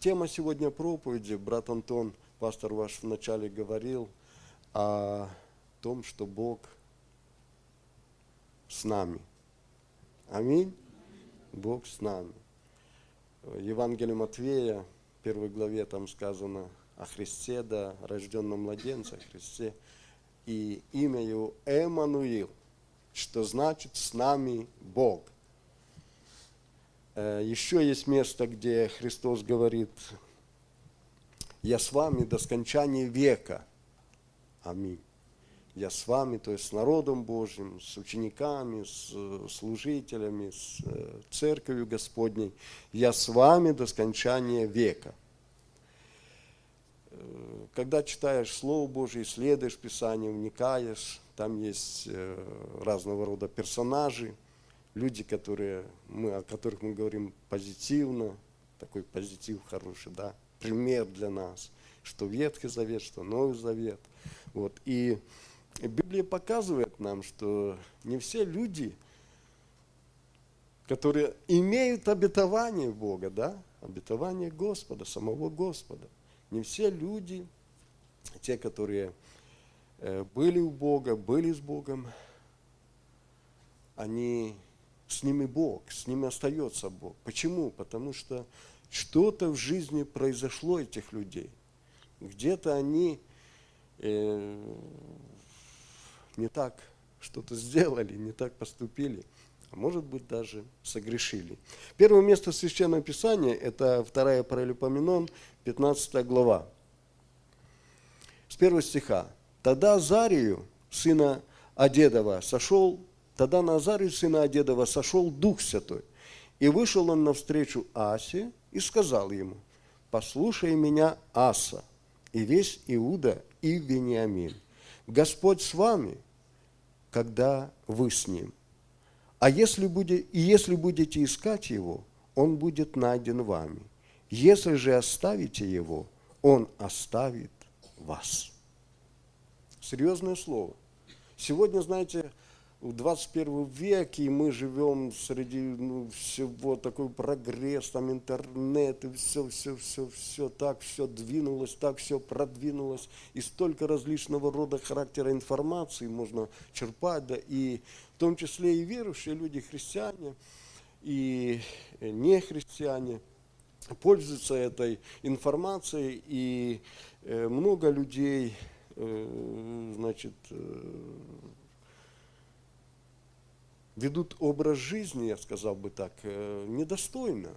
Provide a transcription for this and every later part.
Тема сегодня проповеди, брат Антон, пастор ваш вначале говорил о том, что Бог с нами. Аминь. Бог с нами. Евангелие Матвея, первой главе там сказано о Христе, да, рожденном младенце, Христе. И имя его Эммануил, что значит «с нами Бог». Э, Еще есть место, где Христос говорит, я с вами до скончания века. Аминь. Я с вами, то есть с народом Божьим, с учениками, с э, служителями, с э, церковью Господней. Я с вами до скончания века. Когда читаешь Слово Божье, исследуешь Писание, вникаешь, там есть разного рода персонажи – люди, которые, мы, о которых мы говорим позитивно, такой позитив хороший, да, пример для нас, что Ветхий Завет, что Новый Завет. Вот. И Библия показывает нам, что не все люди, которые имеют обетование Бога, да, обетование Господа, самого Господа, не все люди, те, которые э, были у Бога, были с Богом, они с ними Бог, с ними остается Бог. Почему? Потому что что-то в жизни произошло этих людей. Где-то они э, не так что-то сделали, не так поступили, а может быть даже согрешили. Первое место Священного Писания – это вторая Паралипоменон, 15 глава. С первого стиха. «Тогда Зарию, сына Одедова, сошел Тогда на Азарию, сына Одедова, сошел Дух Святой. И вышел он навстречу Асе и сказал ему, «Послушай меня, Аса, и весь Иуда и Вениамин. Господь с вами, когда вы с ним. А если, будет, и если будете искать его, он будет найден вами. Если же оставите его, он оставит вас». Серьезное слово. Сегодня, знаете, в 21 веке, и мы живем среди ну, всего такой прогресс, там интернет, и все, все, все, все так, все двинулось, так все продвинулось, и столько различного рода характера информации можно черпать, да, и в том числе и верующие люди, христиане, и не христиане, пользуются этой информацией, и э, много людей, э, значит, э, ведут образ жизни, я сказал бы так, э, недостойно.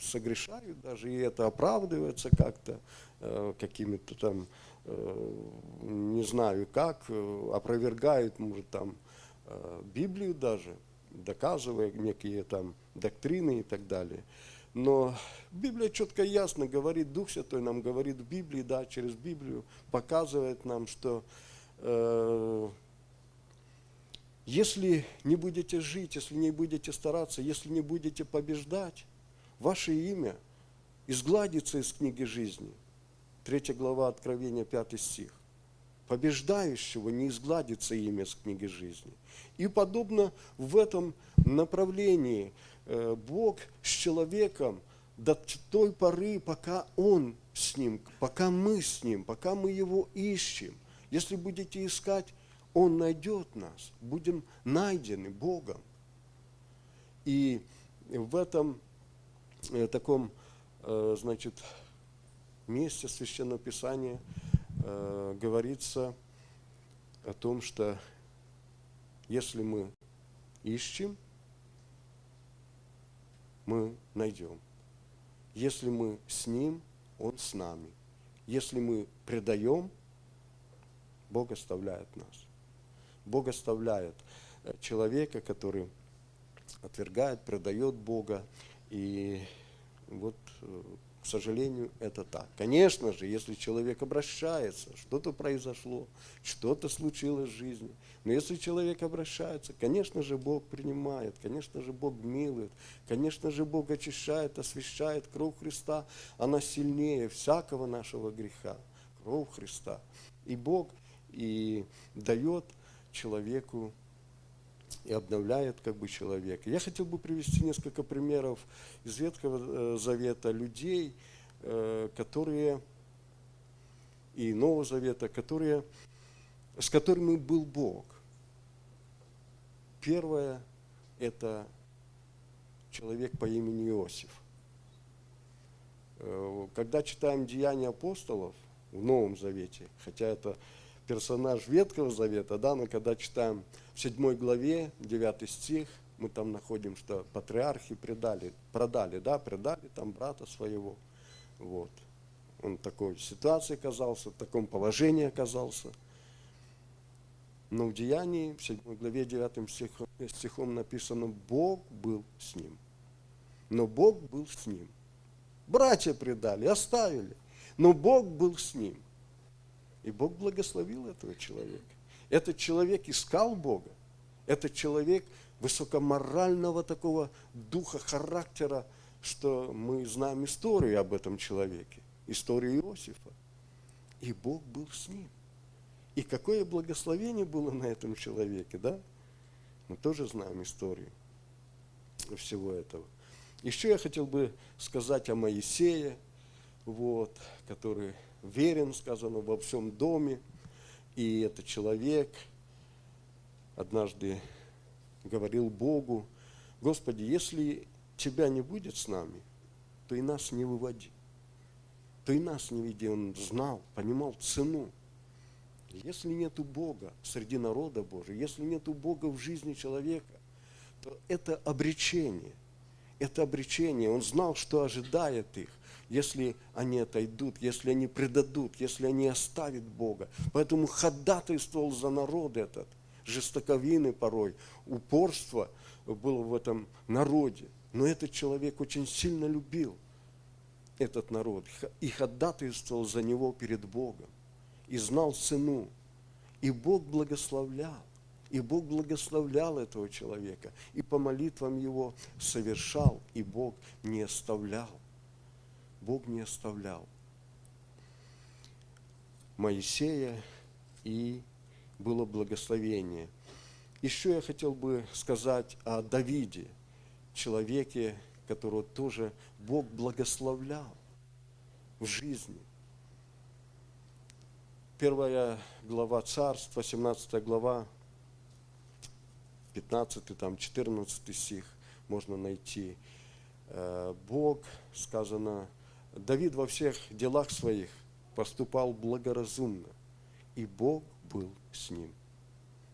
Согрешают даже, и это оправдывается как-то э, какими-то там, э, не знаю как, опровергают, может, там, Библию даже, доказывая некие там доктрины и так далее. Но Библия четко и ясно говорит, Дух Святой нам говорит в Библии, да, через Библию показывает нам, что если не будете жить, если не будете стараться, если не будете побеждать, ваше имя изгладится из книги жизни. Третья глава Откровения, пятый стих. Побеждающего не изгладится имя с книги жизни. И подобно в этом направлении э, Бог с человеком до той поры, пока Он с ним, пока мы с ним, пока мы его ищем. Если будете искать, он найдет нас, будем найдены Богом. И в этом э, таком, э, значит, месте Священного Писания э, говорится о том, что если мы ищем, мы найдем. Если мы с Ним, Он с нами. Если мы предаем, Бог оставляет нас. Бог оставляет э, человека, который отвергает, предает Бога. И вот, э, к сожалению, это так. Конечно же, если человек обращается, что-то произошло, что-то случилось в жизни. Но если человек обращается, конечно же, Бог принимает, конечно же, Бог милует, конечно же, Бог очищает, освящает. Кровь Христа, она сильнее всякого нашего греха. Кровь Христа. И Бог и дает человеку и обновляет как бы человека. Я хотел бы привести несколько примеров из Ветхого э, Завета людей, э, которые и Нового Завета, которые, с которыми был Бог. Первое – это человек по имени Иосиф. Э, когда читаем Деяния апостолов в Новом Завете, хотя это персонаж Ветхого Завета, да, но когда читаем в 7 главе, 9 стих, мы там находим, что патриархи предали, продали, да, предали там брата своего. Вот. Он в такой ситуации оказался, в таком положении оказался. Но в Деянии, в 7 главе 9 стихом, стихом написано, Бог был с ним. Но Бог был с ним. Братья предали, оставили. Но Бог был с ним. И Бог благословил этого человека. Этот человек искал Бога. Этот человек высокоморального такого духа, характера, что мы знаем историю об этом человеке, историю Иосифа. И Бог был с ним. И какое благословение было на этом человеке, да? Мы тоже знаем историю всего этого. Еще я хотел бы сказать о Моисее, вот, который верен, сказано, во всем доме. И этот человек однажды говорил Богу, Господи, если Тебя не будет с нами, то и нас не выводи. То и нас не веди. Он знал, понимал цену. Если нету Бога среди народа Божия, если нету Бога в жизни человека, то это обречение. Это обречение. Он знал, что ожидает их если они отойдут, если они предадут, если они оставят Бога. Поэтому ходатайствовал за народ этот, жестоковины порой, упорство было в этом народе. Но этот человек очень сильно любил этот народ и ходатайствовал за него перед Богом, и знал цену. И Бог благословлял. И Бог благословлял этого человека, и по молитвам его совершал, и Бог не оставлял. Бог не оставлял Моисея, и было благословение. Еще я хотел бы сказать о Давиде, человеке, которого тоже Бог благословлял в жизни. Первая глава Царства, 17 глава, 15, там 14 стих можно найти. Э, Бог, сказано, Давид во всех делах своих поступал благоразумно, и Бог был с ним.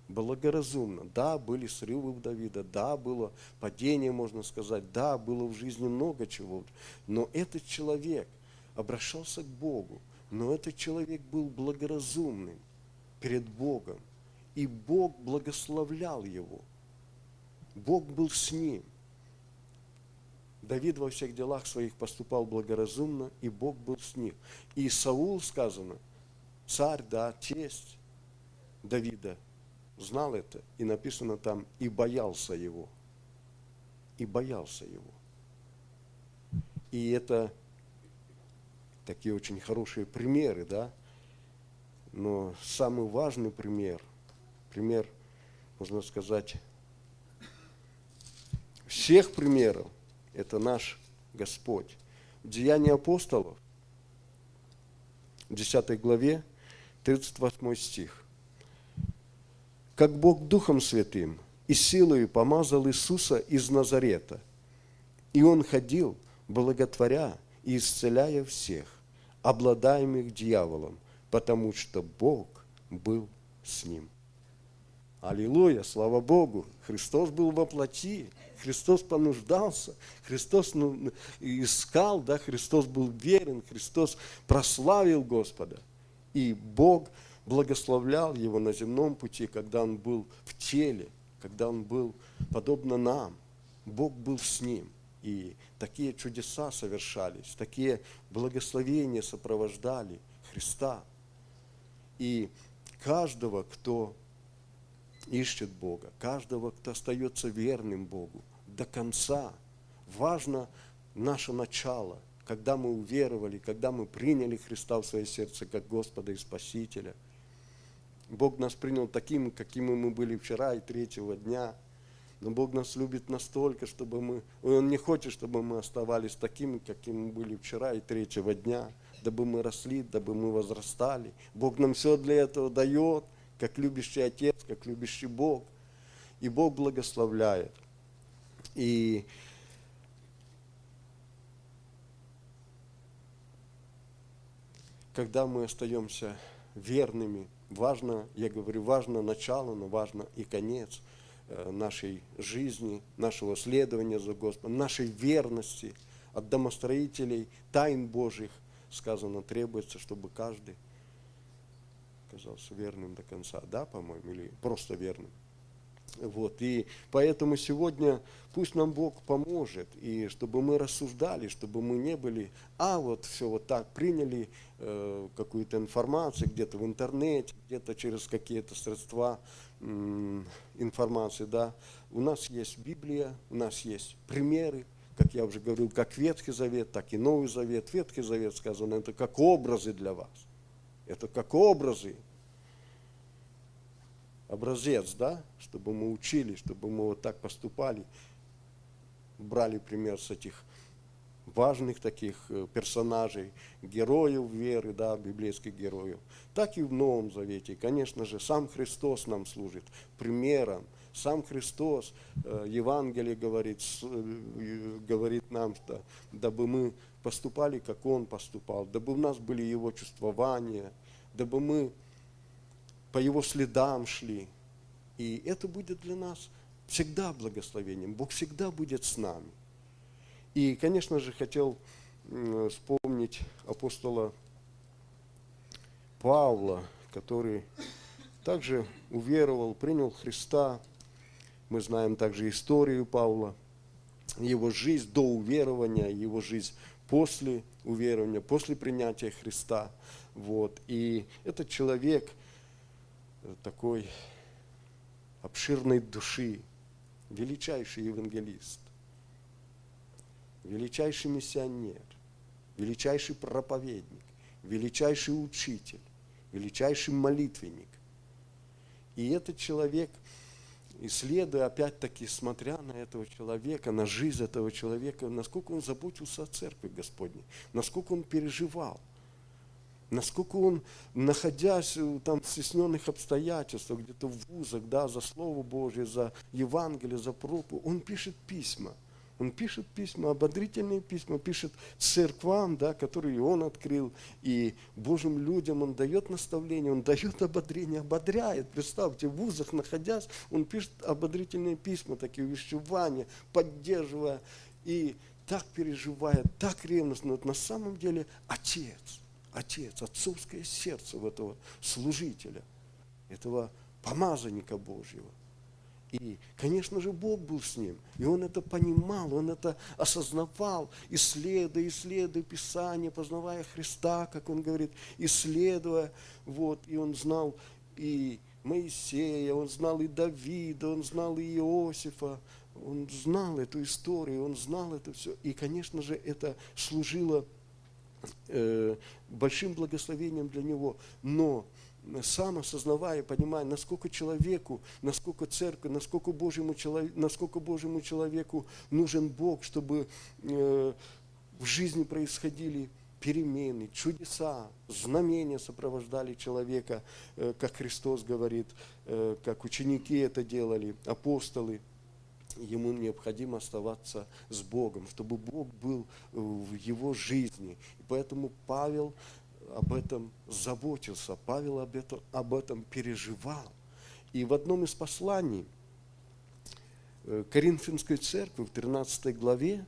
Благоразумно. Да, были срывы у Давида, да, было падение, можно сказать, да, было в жизни много чего. Но этот человек обращался к Богу, но этот человек был благоразумным перед Богом, и Бог благословлял его. Бог был с ним. Давид во всех делах своих поступал благоразумно, и Бог был с ним. И Саул, сказано, царь, да, тесть Давида, знал это, и написано там, и боялся его. И боялся его. И это такие очень хорошие примеры, да? Но самый важный пример, пример, можно сказать, всех примеров – это наш Господь. В Деянии апостолов, в 10 главе, 38 стих. «Как Бог Духом Святым и силою помазал Иисуса из Назарета, и Он ходил, благотворя и исцеляя всех, обладаемых дьяволом, потому что Бог был с ним». Аллилуйя, слава Богу! Христос был во плоти, Христос понуждался, Христос ну, искал, да, Христос был верен, Христос прославил Господа. И Бог благословлял его на земном пути, когда он был в теле, когда он был подобно нам. Бог был с ним. И такие чудеса совершались, такие благословения сопровождали Христа. И каждого, кто ищет Бога, каждого, кто остается верным Богу до конца. Важно наше начало, когда мы уверовали, когда мы приняли Христа в свое сердце как Господа и Спасителя. Бог нас принял таким, какими мы были вчера и третьего дня. Но Бог нас любит настолько, чтобы мы... Он не хочет, чтобы мы оставались такими, какими мы были вчера и третьего дня, дабы мы росли, дабы мы возрастали. Бог нам все для этого дает, как любящий Отец, как любящий Бог. И Бог благословляет. И когда мы остаемся верными, важно, я говорю, важно начало, но важно и конец э, нашей жизни, нашего следования за Господом, нашей верности от домостроителей, тайн Божьих, сказано, требуется, чтобы каждый оказался верным до конца, да, по-моему, или просто верным. Вот, и поэтому сегодня пусть нам Бог поможет, и чтобы мы рассуждали, чтобы мы не были, а вот все вот так приняли э, какую-то информацию где-то в интернете, где-то через какие-то средства э, информации, да. У нас есть Библия, у нас есть примеры, как я уже говорил, как Ветхий Завет, так и Новый Завет. Ветхий Завет сказано, это как образы для вас. Это как образы, образец, да, чтобы мы учили, чтобы мы вот так поступали, брали пример с этих важных таких э, персонажей, героев веры, да, библейских героев, так и в Новом Завете. конечно же, сам Христос нам служит примером. Сам Христос, э, Евангелие говорит, э, говорит нам, что дабы мы поступали, как Он поступал, дабы у нас были Его чувствования, дабы мы по Его следам шли. И это будет для нас всегда благословением. Бог всегда будет с нами. И, конечно же, хотел вспомнить апостола Павла, который также уверовал, принял Христа. Мы знаем также историю Павла, его жизнь до уверования, его жизнь после уверования, после принятия Христа. Вот. И этот человек – такой обширной души, величайший евангелист, величайший миссионер, величайший проповедник, величайший учитель, величайший молитвенник. И этот человек, исследуя, опять-таки, смотря на этого человека, на жизнь этого человека, насколько он заботился о церкви Господней, насколько он переживал – насколько он, находясь там в стесненных обстоятельствах, где-то в вузах, да, за Слово Божье, за Евангелие, за проповедь, он пишет письма. Он пишет письма, ободрительные письма, пишет церквам, да, которые он открыл, и Божьим людям он дает наставление, он дает ободрение, ободряет. Представьте, в вузах находясь, он пишет ободрительные письма, такие увещевания, поддерживая, и так переживая, так ревностно. Но на самом деле отец – отец, отцовское сердце в этого служителя, этого помазанника Божьего. И, конечно же, Бог был с ним, и он это понимал, он это осознавал, исследуя, исследуя Писание, познавая Христа, как он говорит, исследуя, вот, и он знал и Моисея, он знал и Давида, он знал и Иосифа, он знал эту историю, он знал это все. И, конечно же, это служило Э, большим благословением для него. Но сам осознавая, понимая, насколько человеку, насколько церкви, насколько Божьему, человеку, насколько Божьему человеку нужен Бог, чтобы э, в жизни происходили перемены, чудеса, знамения сопровождали человека, э, как Христос говорит, как ученики это делали, апостолы – ему необходимо оставаться с Богом, чтобы Бог был в его жизни. И поэтому Павел об этом заботился, Павел об этом, об этом переживал. И в одном из посланий э, Коринфянской церкви в 13 главе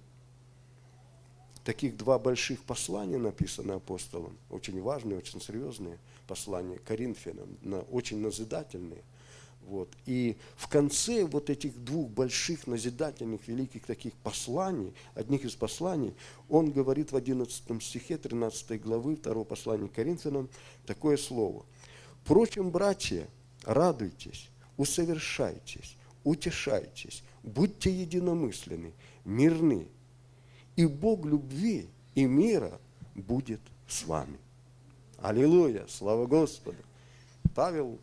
таких два больших послания написаны апостолом, очень важные, очень серьезные послания Коринфянам, очень назидательные – вот. И в конце вот этих двух больших назидательных, великих таких посланий, одних из посланий, он говорит в 11 стихе 13 главы 2 послания Коринфянам такое слово. «Впрочем, братья, радуйтесь, усовершайтесь, утешайтесь, будьте единомысленны, мирны, и Бог любви и мира будет с вами». Аллилуйя! Слава Господу! Павел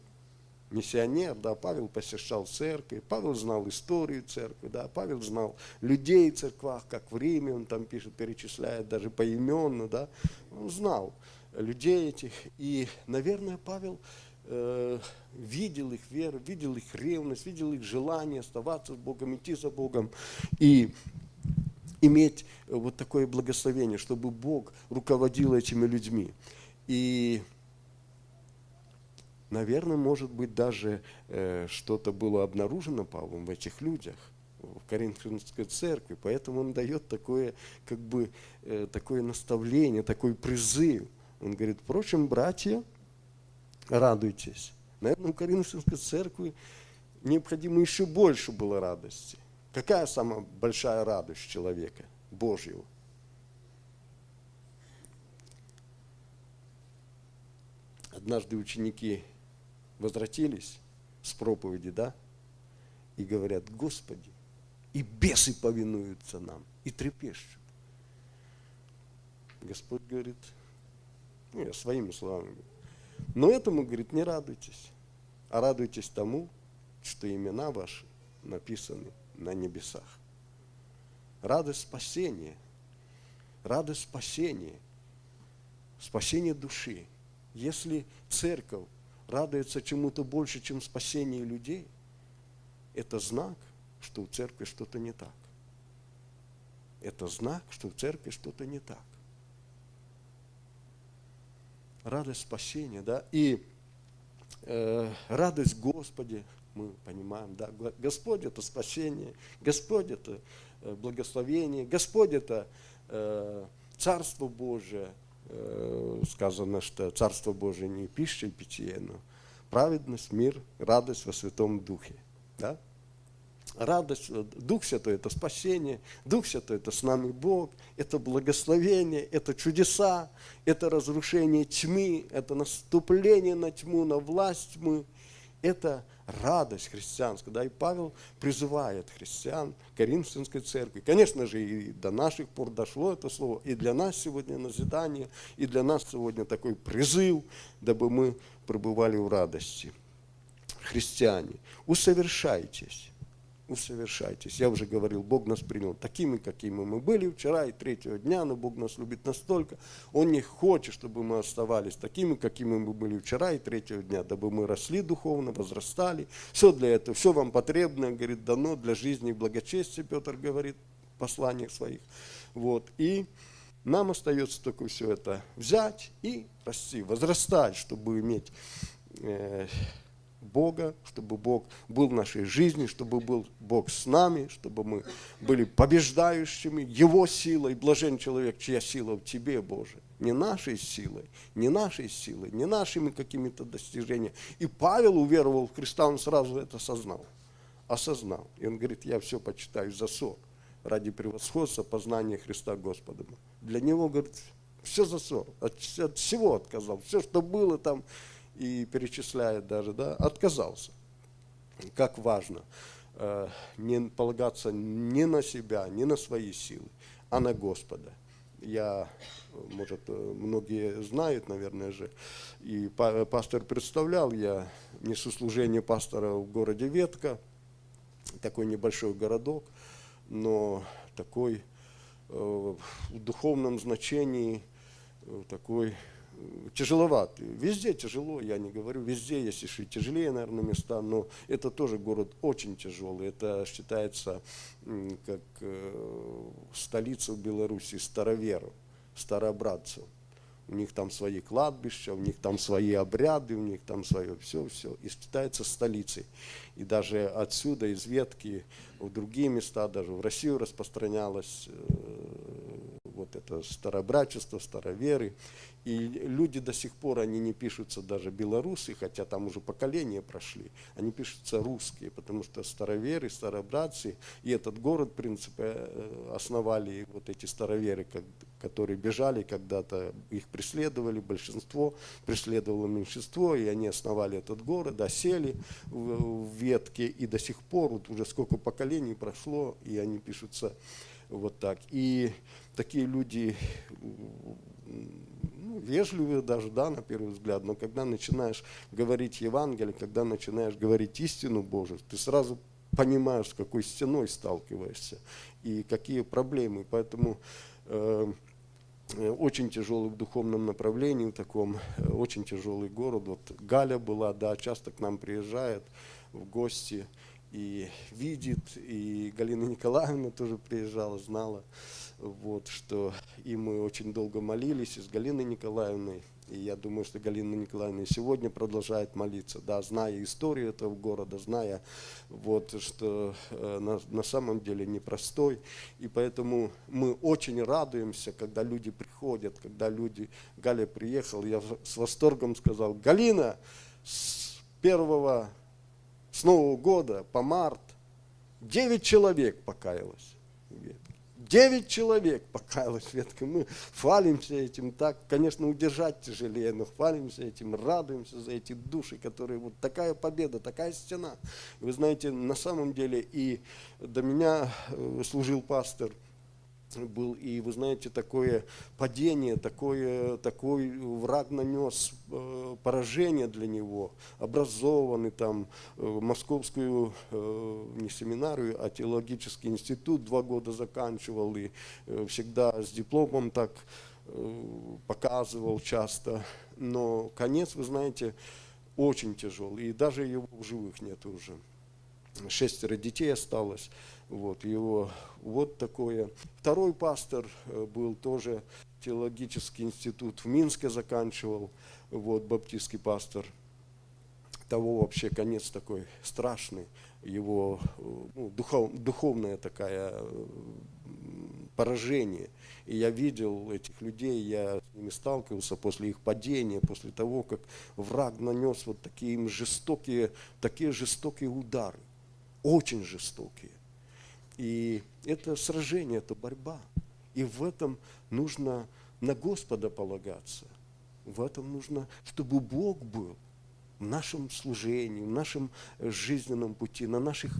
миссионер, да, Павел посещал церкви, Павел знал историю церкви, да, Павел знал людей в церквах, как в Риме, он там пишет, перечисляет даже поименно, да, он знал людей этих, и, наверное, Павел э, видел их веру, видел их ревность, видел их желание оставаться с Богом, идти за Богом, и иметь вот такое благословение, чтобы Бог руководил этими людьми. И наверное, может быть, даже э, что-то было обнаружено Павлом в этих людях, в Коринфянской церкви, поэтому он дает такое, как бы, э, такое наставление, такой призыв. Он говорит, впрочем, братья, радуйтесь. Наверное, в Коринфянской церкви необходимо еще больше было радости. Какая самая большая радость человека Божьего? Однажды ученики возвратились с проповеди, да, и говорят, Господи, и бесы повинуются нам, и трепещут. Господь говорит, ну, я своими словами но этому, говорит, не радуйтесь, а радуйтесь тому, что имена ваши написаны на небесах. Радость спасения, радость спасения, спасение души. Если церковь радуется чему-то больше, чем спасение людей, это знак, что у церкви что-то не так. Это знак, что в церкви что-то не так. Радость спасения, да, и э, радость Господи, мы понимаем, да, Господь это спасение, Господь это э, благословение, Господь это э, Царство Божие, сказано, что Царство Божие не пища и питье, но праведность, мир, радость во Святом Духе. Да? Радость, э, Дух Святой – это спасение, Дух Святой – это с нами Бог, это благословение, это чудеса, это разрушение тьмы, это наступление на тьму, на власть тьмы, это радость христианская. Да, и Павел призывает христиан Коринфянской церкви. Конечно же, и до наших пор дошло это слово. И для нас сегодня назидание, и для нас сегодня такой призыв, дабы мы пребывали в радости. Христиане, усовершайтесь усовершайтесь. Я уже говорил, Бог нас принял такими, какими мы были вчера и третьего дня, но Бог нас любит настолько. Он не хочет, чтобы мы оставались такими, какими мы были вчера и третьего дня, дабы мы росли духовно, возрастали. Все для этого, все вам потребно, говорит, дано для жизни и благочестия, Петр говорит в посланиях своих. Вот. И нам остается только все это взять и расти, возрастать, чтобы иметь э, Бога, чтобы Бог был в нашей жизни, чтобы был Бог с нами, чтобы мы были побеждающими Его силой. Блажен человек, чья сила в тебе, Боже. Не нашей силой, не нашей силой, не нашими какими-то достижениями. И Павел уверовал в Христа, он сразу это осознал. Осознал. И он говорит, я все почитаю за ссор ради превосходства познания Христа Господом. Для него, говорит, все за ссор, от, от всего отказал, все, что было там, и перечисляет даже, да, отказался. Как важно э, не полагаться ни на себя, ни на свои силы, а на Господа. Я, может, многие знают, наверное же, и пастор представлял, я несу служение пастора в городе Ветка, такой небольшой городок, но такой э, в духовном значении э, такой тяжеловат. Везде тяжело, я не говорю, везде есть еще тяжелее, наверное, места, но это тоже город очень тяжелый. Это считается как э, столица Беларуси староверов, старообрадцев. У них там свои кладбища, у них там свои обряды, у них там свое все-все. И считается столицей. И даже отсюда, из ветки, в другие места, даже в Россию распространялось э, вот это старобрачество, староверы. И люди до сих пор, они не пишутся даже белорусы, хотя там уже поколения прошли, они пишутся русские, потому что староверы, старобратцы, и этот город, в принципе, э, основали вот эти староверы, которые бежали когда-то, их преследовали, большинство преследовало меньшинство, и они основали этот город, осели в, ветке, и до сих пор, вот уже сколько поколений прошло, и они пишутся вот так. И такие люди ну, вежливые даже, да, на первый взгляд, но когда начинаешь говорить Евангелие, когда начинаешь говорить истину Божию, ты сразу понимаешь, с какой стеной сталкиваешься и какие проблемы. Поэтому э, очень тяжелый в духовном направлении, в таком э, очень тяжелый город. Вот Галя была, да, часто к нам приезжает в гости и видит, и Галина Николаевна тоже приезжала, знала, вот, что и мы очень долго молились и с Галиной Николаевной, и я думаю, что Галина Николаевна сегодня продолжает молиться, да, зная историю этого города, зная, вот, что э, на, на самом деле непростой. И поэтому мы очень радуемся, когда люди приходят, когда люди... Галя приехал, я с восторгом сказал, Галина, с первого с Нового года по март девять человек покаялось. Девять человек покаялось в ветке. Мы хвалимся этим так, конечно, удержать тяжелее, но хвалимся этим, радуемся за эти души, которые вот такая победа, такая стена. Вы знаете, на самом деле и до меня э, служил пастор – был, и вы знаете, такое падение, такое, такой враг нанес э, поражение для него, образованный там э, московскую, э, не семинарию, а теологический институт два года заканчивал, и всегда с дипломом так показывал часто, но конец, вы знаете, очень тяжелый, и даже его в живых нет уже. Шестеро детей осталось, вот его вот такое. Второй пастор э, был тоже теологический институт в Минске заканчивал, вот баптистский пастор. Того вообще конец такой страшный, его э, ну, духов, духовная такая э, поражение. И я видел этих людей, я с ними сталкивался после их падения, после того, как враг нанес вот такие жестокие, такие жестокие удары, очень жестокие. И это сражение, это борьба. И в этом нужно на Господа полагаться. В этом нужно, чтобы Бог был в нашем служении, в нашем жизненном пути, на наших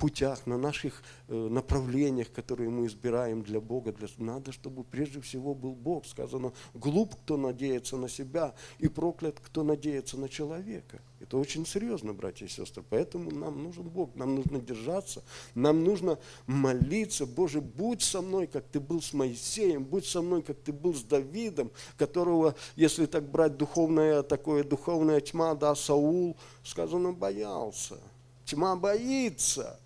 путях, на наших э, направлениях, которые мы избираем для Бога. Для... Надо, чтобы прежде всего был Бог. Сказано, глуп, кто надеется на себя, и проклят, кто надеется на человека. Это очень серьезно, братья и сестры. Поэтому нам нужен Бог, нам нужно держаться, нам нужно молиться. Боже, будь со мной, как ты был с Моисеем, будь со мной, как ты был с Давидом, которого, если так брать духовная, такое духовная тьма, да, Саул, сказано, боялся. Тьма боится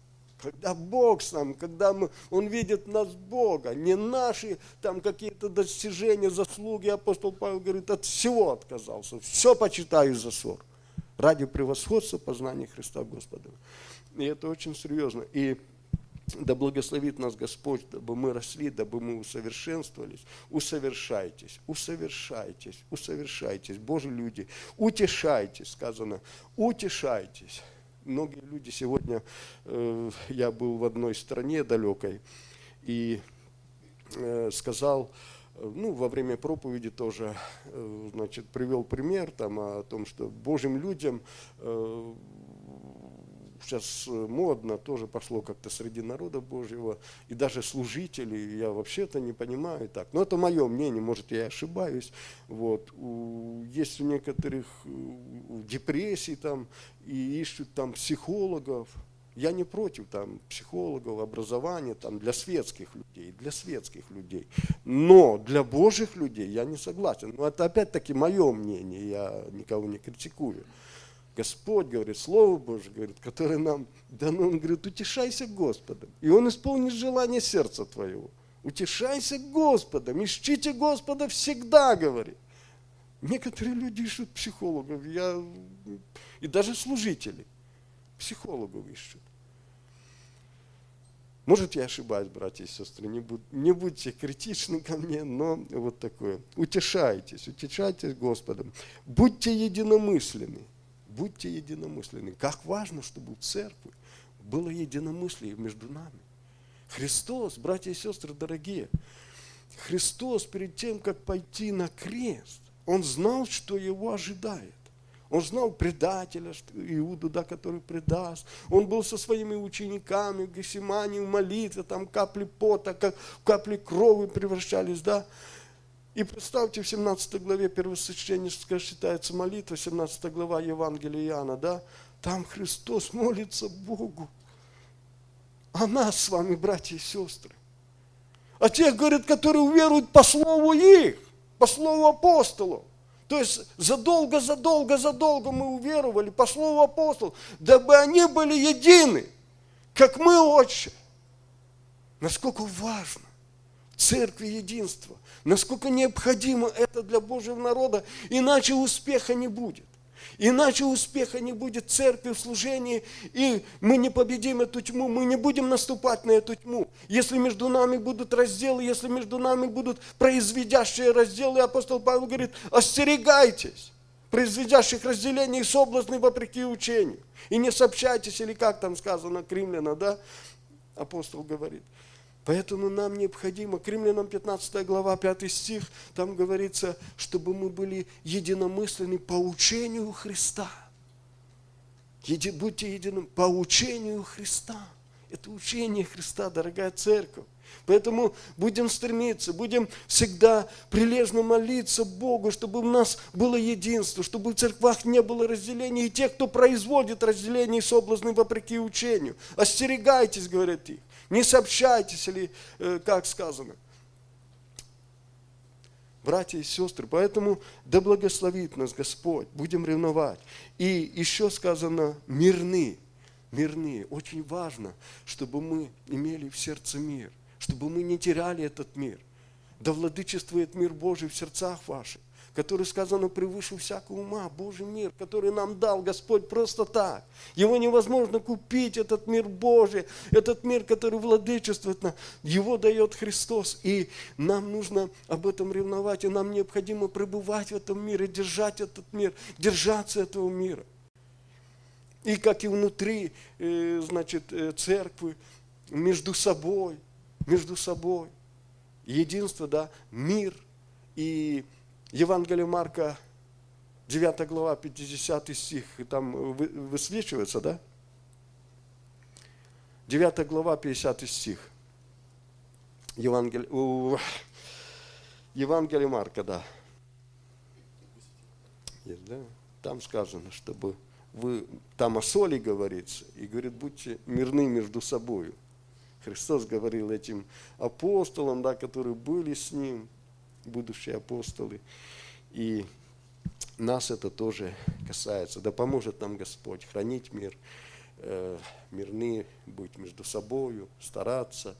когда Бог с нами, когда мы, Он видит нас Бога, не наши там какие-то достижения, заслуги. Апостол Павел говорит, от всего отказался, все почитаю за ссор ради превосходства познания Христа Господа. И это очень серьезно. И да благословит нас Господь, дабы мы росли, дабы мы усовершенствовались. Усовершайтесь, усовершайтесь, усовершайтесь. Божьи люди, утешайтесь, сказано, утешайтесь многие люди сегодня, э, я был в одной стране далекой и э, сказал, э, ну, во время проповеди тоже, значит, привел пример там о том, что Божьим людям сейчас э, модно, тоже пошло как-то среди народа Божьего, и даже служители, я вообще-то не понимаю так. Но это мое мнение, может, я ошибаюсь. Вот. Есть у некоторых э, депрессии там, и ищут там психологов. Я не против там психологов, образования там для светских людей, для светских людей. Но для Божьих людей я не согласен. Но это опять-таки мое мнение, я никого не критикую. Господь говорит, Слово Божье говорит, которое нам дано, Он говорит, утешайся Господом, и Он исполнит желание сердца твоего. Утешайся Господом, ищите Господа всегда, говорит. Некоторые люди ищут психологов, я, и даже служители психологов ищут. Может, я ошибаюсь, братья и сестры, не, будь, не будьте критичны ко мне, но вот такое. Утешайтесь, утешайтесь Господом. Будьте единомысленны будьте единомысленны. Как важно, чтобы в церкви было единомыслие между нами. Христос, братья и сестры дорогие, Христос перед тем, как пойти на крест, Он знал, что Его ожидает. Он знал предателя, Иуду, да, который предаст. Он был со своими учениками в Гефсимане, в молитве, там капли пота, как капли крови превращались, да. И представьте, в 17 главе первосвященническая считается молитва, 17 глава Евангелия Иоанна, да? Там Христос молится Богу. А нас с вами, братья и сестры. А тех, говорит, которые уверуют по слову их, по слову апостолов. То есть задолго, задолго, задолго мы уверовали по слову апостолов, дабы они были едины, как мы, Отче. Насколько важно церкви единство, насколько необходимо это для Божьего народа, иначе успеха не будет. Иначе успеха не будет церкви в служении, и мы не победим эту тьму, мы не будем наступать на эту тьму. Если между нами будут разделы, если между нами будут произведящие разделы, апостол Павел говорит, остерегайтесь произведящих разделений и соблазны вопреки учению. И не сообщайтесь, или как там сказано, к да, апостол говорит. Поэтому нам необходимо, к Римлянам 15 глава, 5 стих, там говорится, чтобы мы были единомысленны по учению Христа. Еди, будьте единым по учению Христа. Это учение Христа, дорогая церковь. Поэтому будем стремиться, будем всегда прилежно молиться Богу, чтобы у нас было единство, чтобы в церквах не было разделений. И те, кто производит разделение и соблазны вопреки учению, остерегайтесь, говорят их. Не сообщайтесь, или э, как сказано. Братья и сестры, поэтому да благословит нас Господь, будем ревновать. И еще сказано мирны, мирны. Очень важно, чтобы мы имели в сердце мир, чтобы мы не теряли этот мир. Да владычествует мир Божий в сердцах ваших который сказано превыше всякого ума, Божий мир, который нам дал Господь просто так. Его невозможно купить, этот мир Божий, этот мир, который владычествует нам. Его дает Христос, и нам нужно об этом ревновать, и нам необходимо пребывать в этом мире, держать этот мир, держаться этого мира. И как и внутри, э, значит, э, церкви, между собой, между собой. Единство, да, мир и Евангелие Марка, 9 глава, 50 стих, там высвечивается, да? 9 глава, 50 стих. Евангелие, Евангелие Марка, да? Там сказано, чтобы вы, там о соли говорится, и говорит, будьте мирны между собой. Христос говорил этим апостолам, да, которые были с ним, будущие апостолы. И нас это тоже касается. Да поможет нам Господь хранить мир, э, мирны быть между собою, стараться,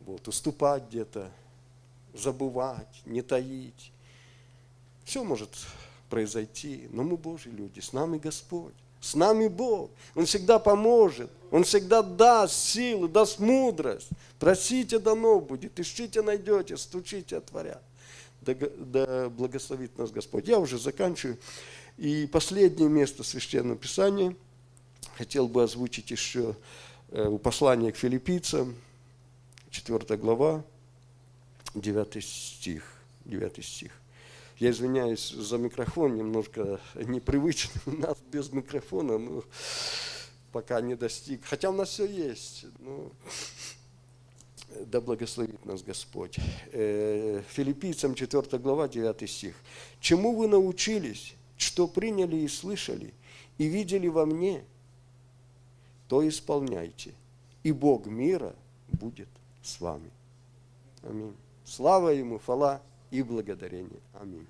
вот, уступать где-то, забывать, не таить. Все может произойти, но мы Божьи люди, с нами Господь. С нами Бог. Он всегда поможет. Он всегда даст силу, даст мудрость. Просите, дано будет. Ищите, найдете. Стучите, отворят да, да благословит нас Господь. Я уже заканчиваю. И последнее место Священного Писания хотел бы озвучить еще э, у послания к филиппийцам, 4 глава, 9 стих. 9 стих. Я извиняюсь за микрофон, немножко непривычно у нас без микрофона, но пока не достиг. Хотя у нас все есть. Но да благословит нас Господь. Э, Филиппийцам 4 глава 9 стих. «Чему вы научились, что приняли и слышали, и видели во мне, то исполняйте, и Бог мира будет с вами». Аминь. Слава Ему, фала и благодарение. Аминь.